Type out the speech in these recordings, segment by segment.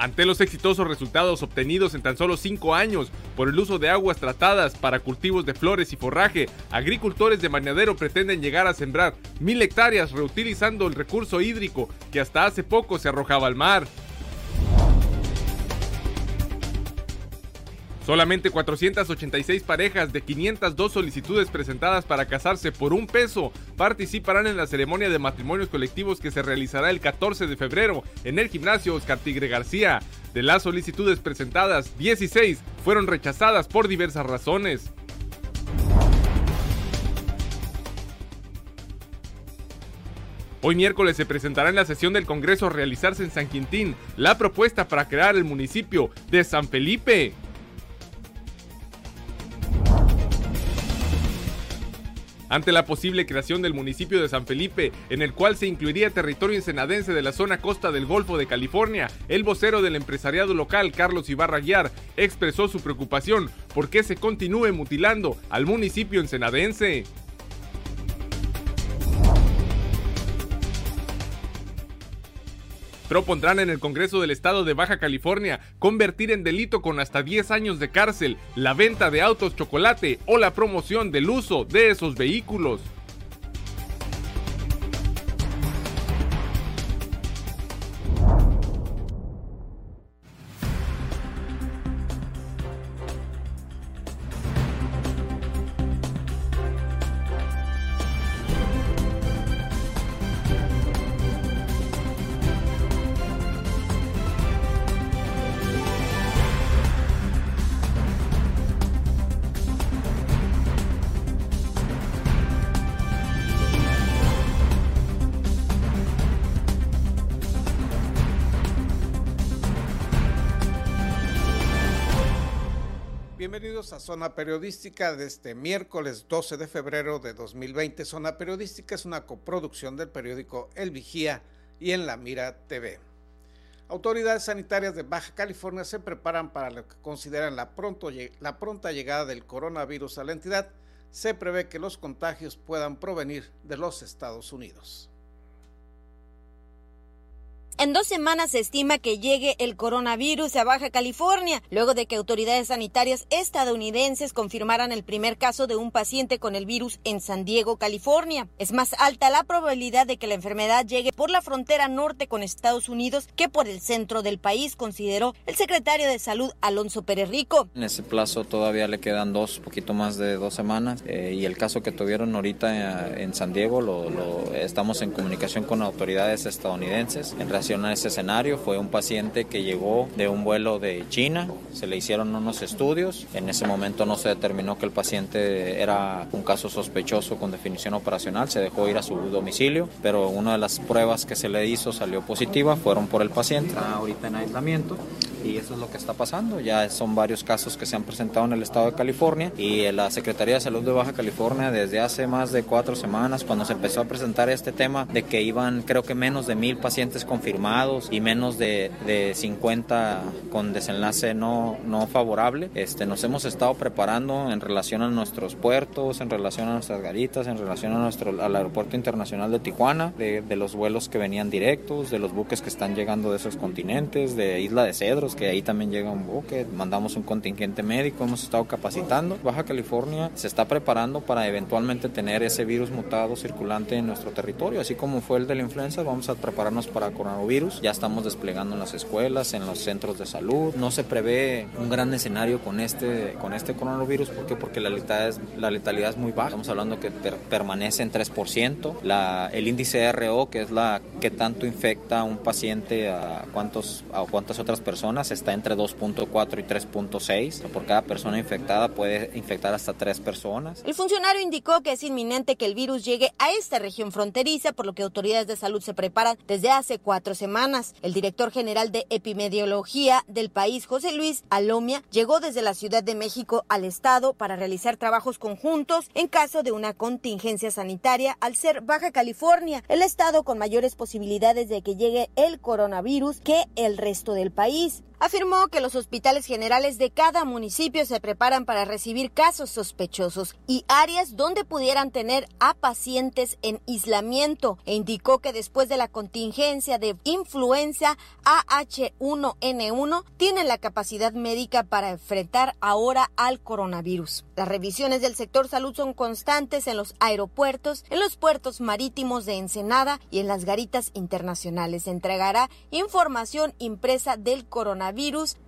Ante los exitosos resultados obtenidos en tan solo cinco años por el uso de aguas tratadas para cultivos de flores y forraje, agricultores de Mañadero pretenden llegar a sembrar mil hectáreas reutilizando el recurso hídrico que hasta hace poco se arrojaba al mar. Solamente 486 parejas de 502 solicitudes presentadas para casarse por un peso participarán en la ceremonia de matrimonios colectivos que se realizará el 14 de febrero en el gimnasio Oscar Tigre García. De las solicitudes presentadas, 16 fueron rechazadas por diversas razones. Hoy miércoles se presentará en la sesión del Congreso realizarse en San Quintín la propuesta para crear el municipio de San Felipe. Ante la posible creación del municipio de San Felipe, en el cual se incluiría territorio ensenadense de la zona costa del Golfo de California. El vocero del empresariado local, Carlos Ibarra Guiar, expresó su preocupación por que se continúe mutilando al municipio ensenadense. Propondrán en el Congreso del Estado de Baja California convertir en delito con hasta 10 años de cárcel la venta de autos chocolate o la promoción del uso de esos vehículos. Bienvenidos a Zona Periodística de este miércoles 12 de febrero de 2020. Zona Periodística es una coproducción del periódico El Vigía y en La Mira TV. Autoridades sanitarias de Baja California se preparan para lo que consideran la, pronta llegada del coronavirus a la entidad. Se prevé que los contagios puedan provenir de los Estados Unidos. En dos semanas se estima que llegue el coronavirus a Baja California, luego de que autoridades sanitarias estadounidenses confirmaran el primer caso de un paciente con el virus en San Diego, California. Es más alta la probabilidad de que la enfermedad llegue por la frontera norte con Estados Unidos que por el centro del país, consideró el secretario de Salud Alonso Pérez Rico. En ese plazo todavía le quedan dos, poquito más de dos semanas, eh, y el caso que tuvieron ahorita eh, en San Diego estamos en comunicación con autoridades estadounidenses en relación a ese escenario. Fue un paciente que llegó de un vuelo de China, se le hicieron unos estudios, en ese momento no se determinó que el paciente era un caso sospechoso con definición operacional, se dejó ir a su domicilio, pero una de las pruebas que se le hizo salió positiva, fueron por el paciente, está ahorita en aislamiento y eso es lo que está pasando. Ya son varios casos que se han presentado en el estado de California y la Secretaría de Salud de Baja California desde hace más de cuatro semanas cuando se empezó a presentar este tema de que iban creo que menos de mil pacientes confirmados y menos de, de 50 con desenlace no, no favorable, este, nos hemos estado preparando en relación a nuestros puertos, en relación a nuestras garitas, en relación a nuestro, al aeropuerto internacional de Tijuana, de, los vuelos que venían directos, de los buques que están llegando de esos continentes, de Isla de Cedros, que ahí también llega un buque, mandamos un contingente médico, hemos estado capacitando. Baja California se está preparando para eventualmente tener ese virus mutado circulante en nuestro territorio, así como fue el de la influenza, vamos a prepararnos para coronavirus, ya estamos desplegando en las escuelas, en los centros de salud, no se prevé un gran escenario con este, con este coronavirus, ¿por qué? Porque la letalidad es, la letalidad es muy baja, estamos hablando que per, permanece en 3%, la, el índice RO, que es la que tanto infecta a un paciente a, cuántos, a cuántas otras personas, está entre 2.4 y 3.6. Por cada persona infectada puede infectar hasta tres personas. El funcionario indicó que es inminente que el virus llegue a esta región fronteriza, por lo que autoridades de salud se preparan desde hace cuatro semanas. El director general de epidemiología del país, José Luis Alomia, llegó desde la Ciudad de México al estado para realizar trabajos conjuntos en caso de una contingencia sanitaria al ser Baja California, el estado con mayores posibilidades de que llegue el coronavirus que el resto del país. Afirmó que los hospitales generales de cada municipio se preparan para recibir casos sospechosos y áreas donde pudieran tener a pacientes en aislamiento e indicó que después de la contingencia de influenza AH1N1 tienen la capacidad médica para enfrentar ahora al coronavirus. Las revisiones del sector salud son constantes en los aeropuertos, en los puertos marítimos de Ensenada y en las garitas internacionales. Se entregará información impresa del coronavirus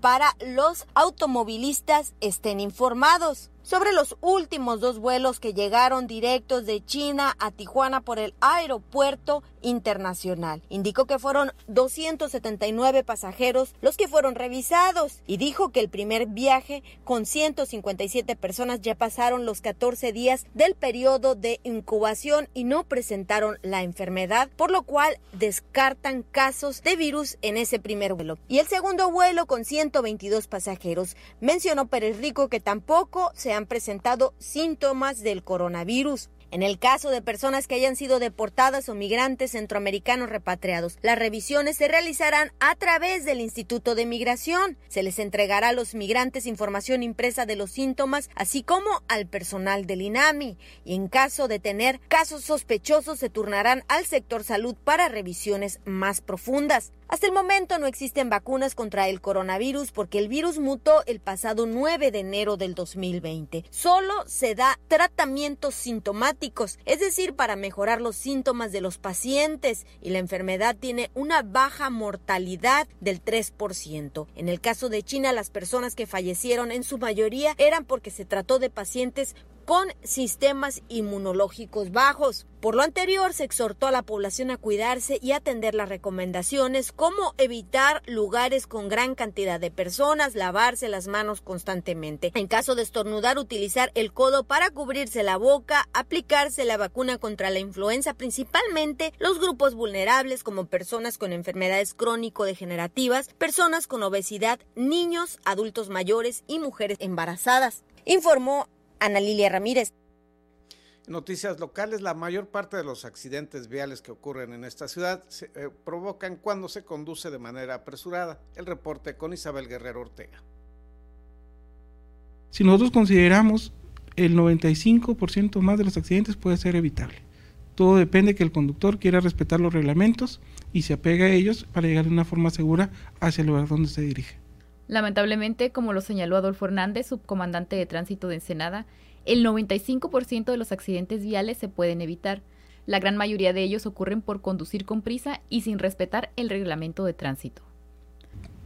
para los automovilistas estén informados sobre los últimos dos vuelos que llegaron directos de China a Tijuana por el aeropuerto internacional. Indicó que fueron 279 pasajeros los que fueron revisados y dijo que el primer viaje con 157 personas ya pasaron los 14 días del periodo de incubación y no presentaron la enfermedad, por lo cual descartan casos de virus en ese primer vuelo. Y el segundo vuelo con 122 pasajeros mencionó Pérez Rico que tampoco se han presentado síntomas del coronavirus. En el caso de personas que hayan sido deportadas o migrantes centroamericanos repatriados, las revisiones se realizarán a través del Instituto de Migración. Se les entregará a los migrantes información impresa de los síntomas, así como al personal del INAMI. Y en caso de tener casos sospechosos, se turnarán al sector salud para revisiones más profundas. Hasta el momento no existen vacunas contra el coronavirus porque el virus mutó el pasado 9 de enero del 2020. Solo se da tratamientos sintomáticos, es decir, para mejorar los síntomas de los pacientes y la enfermedad tiene una baja mortalidad del 3%. En el caso de China, las personas que fallecieron en su mayoría eran porque se trató de pacientes con sistemas inmunológicos bajos. Por lo anterior, se exhortó a la población a cuidarse y atender las recomendaciones como evitar lugares con gran cantidad de personas, lavarse las manos constantemente. En caso de estornudar, utilizar el codo para cubrirse la boca, aplicarse la vacuna contra la influenza, principalmente los grupos vulnerables como personas con enfermedades crónico-degenerativas, personas con obesidad, niños, adultos mayores y mujeres embarazadas. Informó Ana Lilia Ramírez. Noticias locales, la mayor parte de los accidentes viales que ocurren en esta ciudad se eh, provocan cuando se conduce de manera apresurada. El reporte con Isabel Guerrero Ortega. Si nosotros consideramos el 95% más de los accidentes puede ser evitable. Todo depende que el conductor quiera respetar los reglamentos y se apega a ellos para llegar de una forma segura hacia el lugar donde se dirige. Lamentablemente, como lo señaló Adolfo Hernández, subcomandante de tránsito de Ensenada, el 95% de los accidentes viales se pueden evitar. La gran mayoría de ellos ocurren por conducir con prisa y sin respetar el reglamento de tránsito.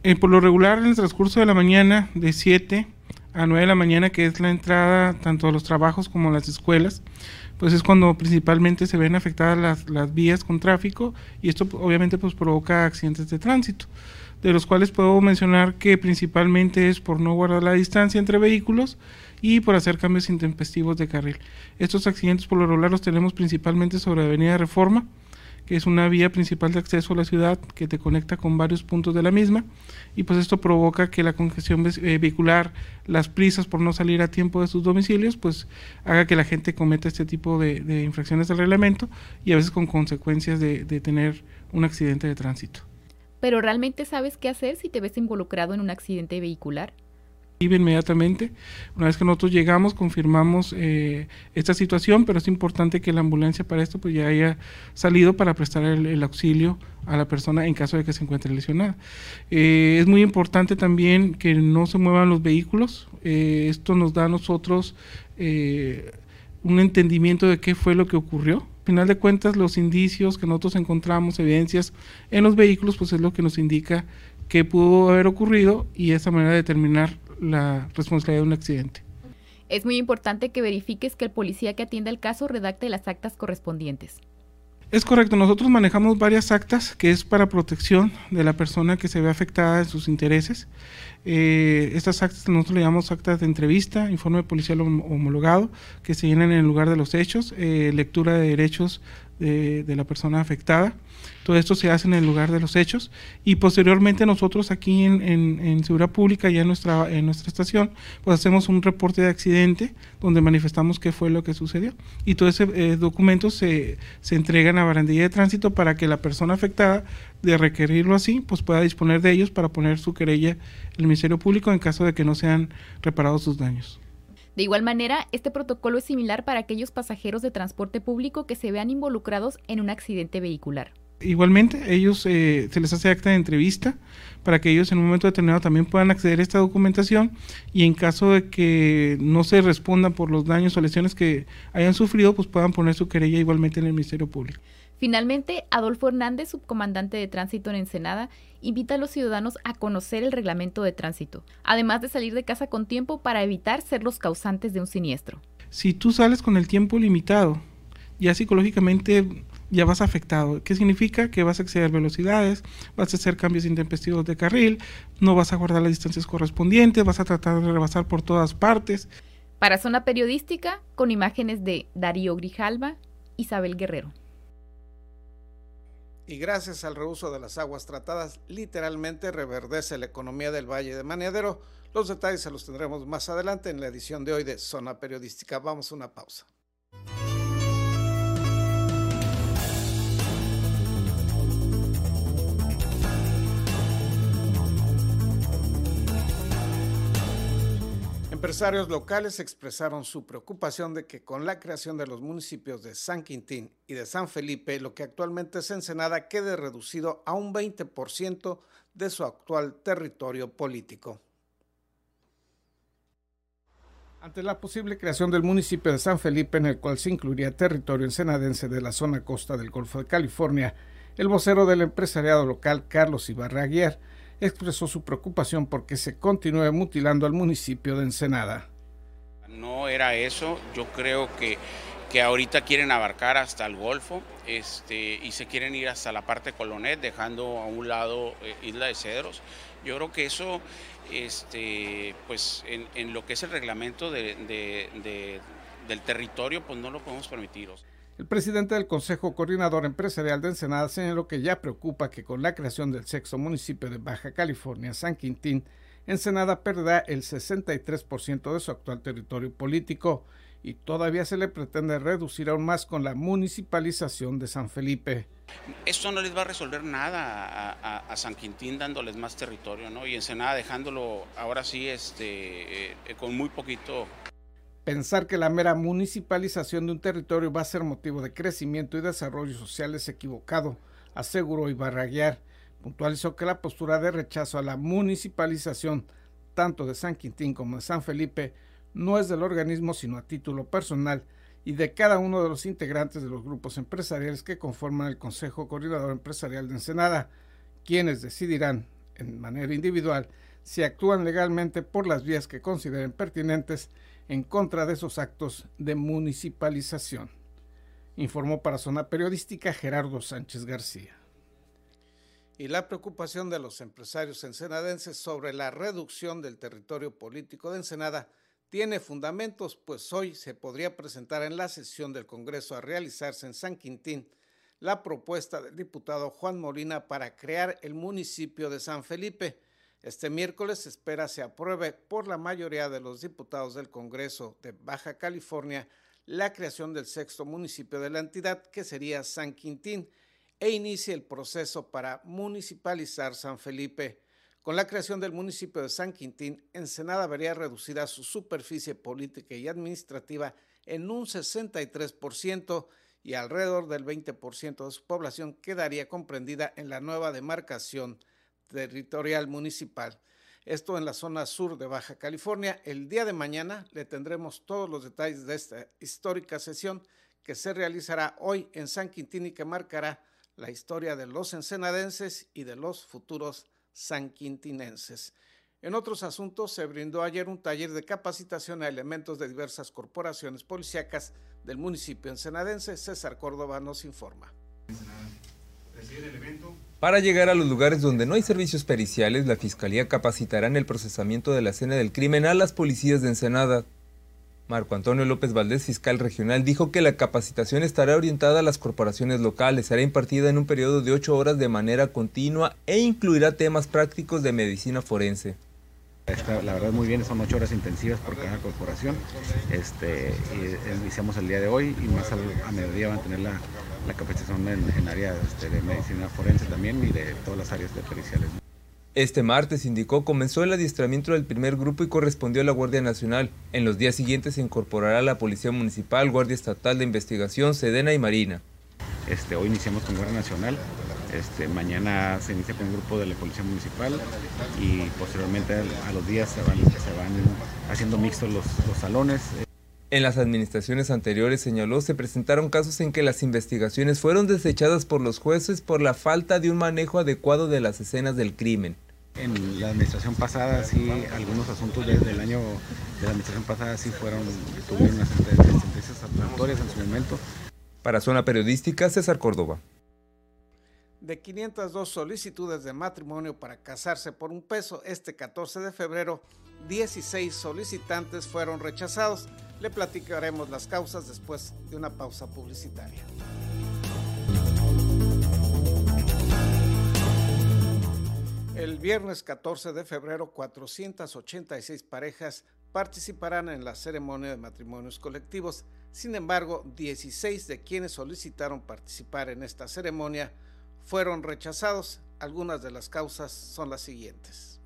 Eh, por lo regular, en el transcurso de la mañana, de 7 a 9 de la mañana, que es la entrada tanto a los trabajos como a las escuelas, pues es cuando principalmente se ven afectadas las, las vías con tráfico y esto obviamente pues provoca accidentes de tránsito de los cuales puedo mencionar que principalmente es por no guardar la distancia entre vehículos y por hacer cambios intempestivos de carril. Estos accidentes por lo regular los tenemos principalmente sobre Avenida Reforma, que es una vía principal de acceso a la ciudad que te conecta con varios puntos de la misma y pues esto provoca que la congestión eh, vehicular, las prisas por no salir a tiempo de sus domicilios, pues haga que la gente cometa este tipo de, infracciones del reglamento y a veces con consecuencias de tener un accidente de tránsito pero ¿realmente sabes qué hacer si te ves involucrado en un accidente vehicular? inmediatamente. Una vez que nosotros llegamos, confirmamos eh, esta situación, pero es importante que la ambulancia para esto pues ya haya salido para prestar el, auxilio a la persona en caso de que se encuentre lesionada. Eh, es muy importante también que no se muevan los vehículos. Eh, esto nos da a nosotros un entendimiento de qué fue lo que ocurrió final de cuentas los indicios que nosotros encontramos, evidencias en los vehículos, pues es lo que nos indica qué pudo haber ocurrido y esa manera de determinar la responsabilidad de un accidente. Es muy importante que verifiques que el policía que atienda el caso redacte las actas correspondientes. Es correcto, nosotros manejamos varias actas que es para protección de la persona que se ve afectada en sus intereses. Eh, estas actas nosotros le llamamos actas de entrevista, informe policial homologado, que se llenan en el lugar de los hechos, eh, lectura de derechos de, la persona afectada. Todo esto se hace en el lugar de los hechos y posteriormente nosotros aquí en, Seguridad Pública, ya en nuestra, en nuestra estación, pues hacemos un reporte de accidente donde manifestamos qué fue lo que sucedió. Y todos esos eh, documentos se, se entregan a barandilla de tránsito para que la persona afectada, de requerirlo así, pues pueda disponer de ellos para poner su querella en el Ministerio Público en caso de que no sean reparados sus daños. De igual manera, este protocolo es similar para aquellos pasajeros de transporte público que se vean involucrados en un accidente vehicular. Igualmente, ellos eh, se les hace acta de entrevista para que ellos en un momento determinado también puedan acceder a esta documentación y en caso de que no se respondan por los daños o lesiones que hayan sufrido, pues puedan poner su querella igualmente en el Ministerio Público. Finalmente, Adolfo Hernández, subcomandante de tránsito en Ensenada, invita a los ciudadanos a conocer el reglamento de tránsito, además de salir de casa con tiempo para evitar ser los causantes de un siniestro. Si tú sales con el tiempo limitado, ya psicológicamente ya vas afectado. ¿Qué significa? Que vas a exceder velocidades, vas a hacer cambios intempestivos de carril, no vas a guardar las distancias correspondientes, vas a tratar de rebasar por todas partes. Para Zona Periodística, con imágenes de Darío Grijalva, Isabel Guerrero y gracias al reuso de las aguas tratadas, literalmente reverdece la economía del Valle de Maneadero. Los detalles se los tendremos más adelante en la edición de hoy de Zona Periodística. Vamos a una pausa. Empresarios locales expresaron su preocupación de que con la creación de los municipios de San Quintín y de San Felipe, lo que actualmente es Ensenada quede reducido a un 20% de su actual territorio político. Ante la posible creación del municipio de San Felipe, en el cual se incluiría territorio ensenadense de la zona costa del Golfo de California, el vocero del empresariado local, Carlos Ibarra Aguiar, expresó su preocupación porque se continúe mutilando al municipio de Ensenada. No era eso, yo creo que, que ahorita quieren abarcar hasta el Golfo este, y se quieren ir hasta la parte Colonet, dejando a un lado eh, Isla de Cedros. Yo creo que eso, este, pues en, lo que es el reglamento del territorio, pues no lo podemos permitir. El presidente del Consejo Coordinador Empresarial de Ensenada señaló que ya preocupa que con la creación del sexto municipio de Baja California, San Quintín, Ensenada perderá el 63% de su actual territorio político y todavía se le pretende reducir aún más con la municipalización de San Felipe. Esto no les va a resolver nada a, San Quintín dándoles más territorio, ¿no? Y Ensenada dejándolo ahora sí este, eh, con muy poquito Pensar que la mera municipalización de un territorio va a ser motivo de crecimiento y desarrollo social es equivocado, aseguró Ibarraguiar. Puntualizó que la postura de rechazo a la municipalización tanto de San Quintín como de San Felipe no es del organismo sino a título personal y de cada uno de los integrantes de los grupos empresariales que conforman el Consejo Coordinador Empresarial de Ensenada, quienes decidirán en manera individual si actúan legalmente por las vías que consideren pertinentes en contra de esos actos de municipalización, informó para Zona Periodística Gerardo Sánchez García. Y la preocupación de los empresarios ensenadenses sobre la reducción del territorio político de Ensenada tiene fundamentos, pues hoy se podría presentar en la sesión del Congreso a realizarse en San Quintín la propuesta del diputado Juan Molina para crear el municipio de San Felipe, este miércoles se espera se apruebe por la mayoría de los diputados del Congreso de Baja California la creación del sexto municipio de la entidad, que sería San Quintín, e inicie el proceso para municipalizar San Felipe. Con la creación del municipio de San Quintín, Ensenada vería reducida su superficie política y administrativa en un 63% y alrededor del 20% de su población quedaría comprendida en la nueva demarcación territorial municipal. Esto en la zona sur de Baja California. El día de mañana le tendremos todos los detalles de esta histórica sesión que se realizará hoy en San Quintín y que marcará la historia de los ensenadenses y de los futuros sanquintinenses. En otros asuntos, se brindó ayer un taller de capacitación a elementos de diversas corporaciones policíacas del municipio ensenadense. César Córdoba nos informa. Para llegar a los lugares donde no hay servicios periciales, la Fiscalía capacitará en el procesamiento de la escena del crimen a las policías de Ensenada. Marco Antonio López Valdés, fiscal regional, dijo que la capacitación estará orientada a las corporaciones locales, será impartida en un periodo de ocho horas de manera continua e incluirá temas prácticos de medicina forense. la verdad muy bien, son ocho horas intensivas por cada corporación. Este, y, iniciamos el día de hoy y más a, mediodía van capacitación en, en área este, de medicina forense también y de todas las áreas de periciales. Este martes, indicó, comenzó el adiestramiento del primer grupo y correspondió a la Guardia Nacional. En los días siguientes se incorporará la Policía Municipal, Guardia Estatal de Investigación, Sedena y Marina. Este, hoy iniciamos con Guardia Nacional, este, mañana se inicia con un grupo de la Policía Municipal y posteriormente a los días se van, haciendo mixtos los, los salones. En las administraciones anteriores, señaló, se presentaron casos en que las investigaciones fueron desechadas por los jueces por la falta de un manejo adecuado de las escenas del crimen. En la administración pasada sí, algunos asuntos desde el año de la administración pasada sí fueron, tuvieron unas sentencias actuatorias en su momento. Para Zona Periodística, César Córdoba. De 502 solicitudes de matrimonio para casarse por un peso, este 14 de febrero, 16 solicitantes fueron rechazados. Le platicaremos las causas después de una pausa publicitaria. El viernes 14 de febrero, 486 parejas participarán en la ceremonia de matrimonios colectivos. Sin embargo, 16 de quienes solicitaron participar en esta ceremonia fueron rechazados. Algunas de las causas son las siguientes.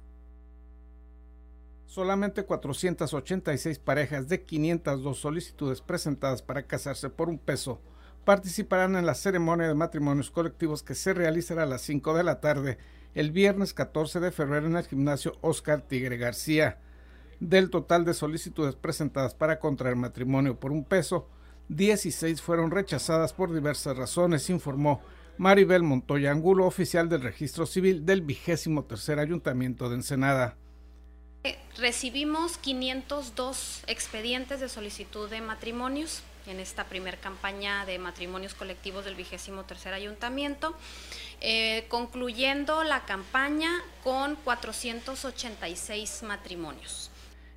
Solamente 486 parejas de 502 solicitudes presentadas para casarse por un peso participarán en la ceremonia de matrimonios colectivos que se realizará a las 5 de la tarde el viernes 14 de febrero en el gimnasio Oscar Tigre García. Del total de solicitudes presentadas para contraer matrimonio por un peso, 16 fueron rechazadas por diversas razones, informó Maribel Montoya Angulo, oficial del registro civil del vigésimo tercer ayuntamiento de Ensenada. Recibimos 502 expedientes de solicitud de matrimonios en esta primer campaña de matrimonios colectivos del vigésimo tercer ayuntamiento. Eh, concluyendo la campaña con 486 matrimonios.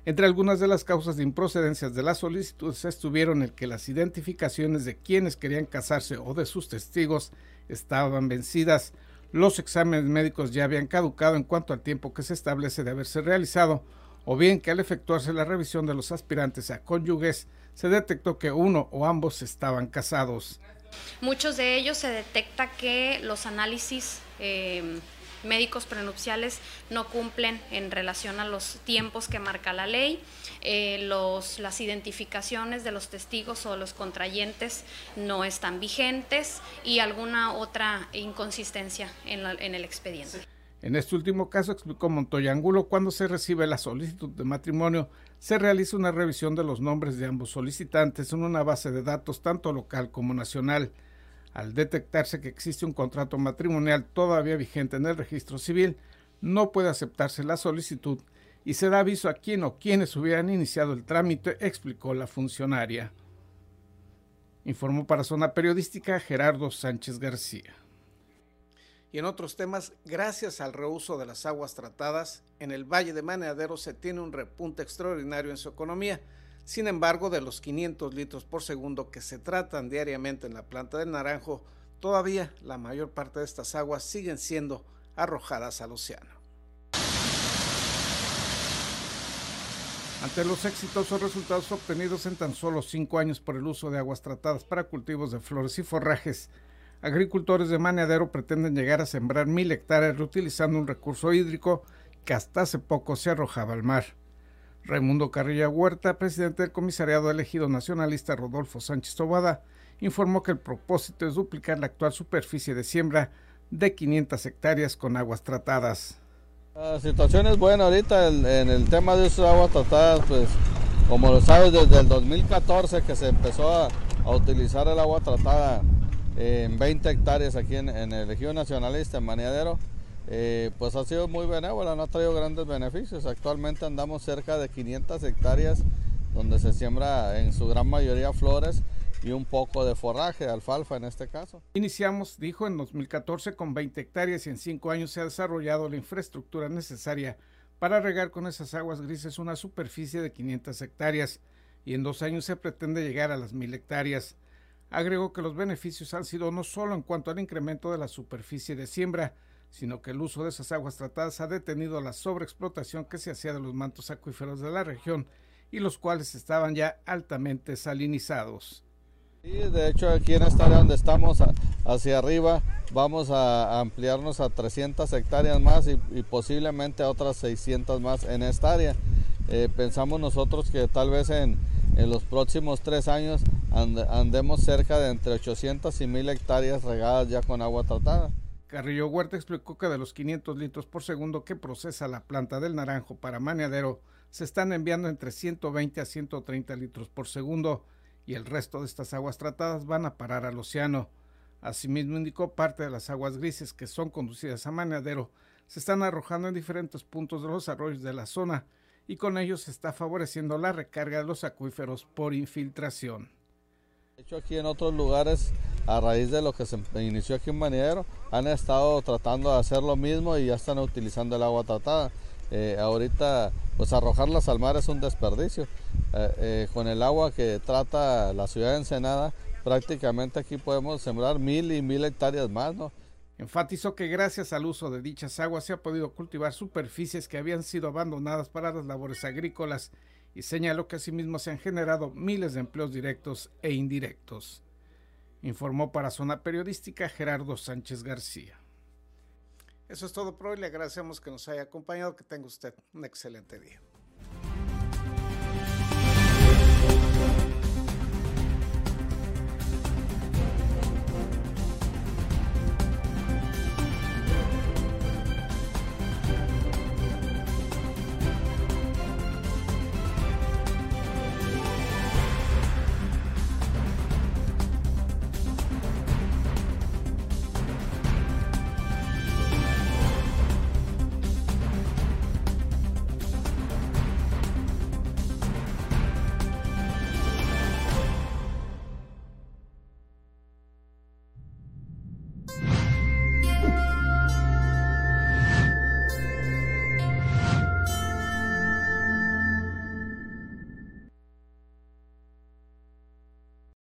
Entre algunas de las causas de improcedencias de las solicitudes estuvieron el que las identificaciones de quienes querían casarse o de sus testigos estaban vencidas, los exámenes médicos ya habían caducado en cuanto al tiempo que se establece de haberse realizado, o bien que al efectuarse la revisión de los aspirantes a cónyuges se detectó que uno o ambos estaban casados. Muchos de ellos se detecta que los análisis eh, médicos prenupciales no cumplen en relación a los tiempos que marca la ley, eh, los, las identificaciones de los testigos o los contrayentes no están vigentes y alguna otra inconsistencia en, en el expediente. En este último caso, explicó Montoya Angulo, cuando se recibe la solicitud de matrimonio, se realiza una revisión de los nombres de ambos solicitantes en una base de datos tanto local como nacional. Al detectarse que existe un contrato matrimonial todavía vigente en el registro civil, no puede aceptarse la solicitud y se da aviso a quien o quienes hubieran iniciado el trámite, explicó la funcionaria. Informó para Zona Periodística Gerardo Sánchez García. Y en otros temas, gracias al reuso de las aguas tratadas, en el Valle de Maneadero se tiene un repunte extraordinario en su economía. Sin embargo, de los 500 litros por segundo que se tratan diariamente en la planta del Naranjo, todavía la mayor parte de estas aguas siguen siendo arrojadas al océano. Ante los exitosos resultados obtenidos en tan solo cinco años por el uso de aguas tratadas para cultivos de flores y forrajes, agricultores de Maneadero pretenden llegar a sembrar mil hectáreas reutilizando un recurso hídrico que hasta hace poco se arrojaba al mar. Raimundo Carrilla Huerta, presidente del comisariado elegido nacionalista Rodolfo Sánchez Tobada, informó que el propósito es duplicar la actual superficie de siembra de 500 hectáreas con aguas tratadas. La situación es buena ahorita en el tema de esas aguas tratadas, pues como lo sabes desde el 2014 que se empezó a, a utilizar el agua tratada en 20 hectáreas aquí en, el Ejido Nacionalista, en Maniadero, eh, pues ha sido muy benévola, no ha traído grandes beneficios. Actualmente andamos cerca de 500 hectáreas donde se siembra en su gran mayoría flores y un poco de forraje, alfalfa en este caso. Iniciamos, dijo, en 2014 con 20 hectáreas y en 5 años se ha desarrollado la infraestructura necesaria para regar con esas aguas grises una superficie de 500 hectáreas y en dos años se pretende llegar a las mil hectáreas. Agregó que los beneficios han sido no solo en cuanto al incremento de la superficie de siembra, sino que el uso de esas aguas tratadas ha detenido la sobreexplotación que se hacía de los mantos acuíferos de la región y los cuales estaban ya altamente salinizados. De hecho aquí en esta área donde estamos hacia arriba vamos a ampliarnos a 300 hectáreas más y, posiblemente a otras 600 más en esta área. Eh, pensamos nosotros que tal vez en los próximos tres años andemos cerca de entre 800 y 1000 hectáreas regadas ya con agua tratada. Carrillo Huerta explicó que de los 500 litros por segundo que procesa la planta del Naranjo para maneadero, se están enviando entre 120 a 130 litros por segundo y el resto de estas aguas tratadas van a parar al océano. Asimismo indicó parte de las aguas grises que son conducidas a maneadero se están arrojando en diferentes puntos de los arroyos de la zona y con ello se está favoreciendo la recarga de los acuíferos por infiltración. De hecho aquí en otros lugares, a raíz de lo que se inició aquí en Maneadero, han estado tratando de hacer lo mismo y ya están utilizando el agua tratada. Eh, ahorita, pues arrojarlas al mar es un desperdicio. Eh, eh, con el agua que trata la ciudad de Ensenada, prácticamente aquí podemos sembrar mil y mil hectáreas más, ¿no? Enfatizó que gracias al uso de dichas aguas se ha podido cultivar superficies que habían sido abandonadas para las labores agrícolas y señaló que asimismo se han generado miles de empleos directos e indirectos. Informó para Zona Periodística Gerardo Sánchez García. Eso es todo por hoy. Le agradecemos que nos haya acompañado. Que tenga usted un excelente día.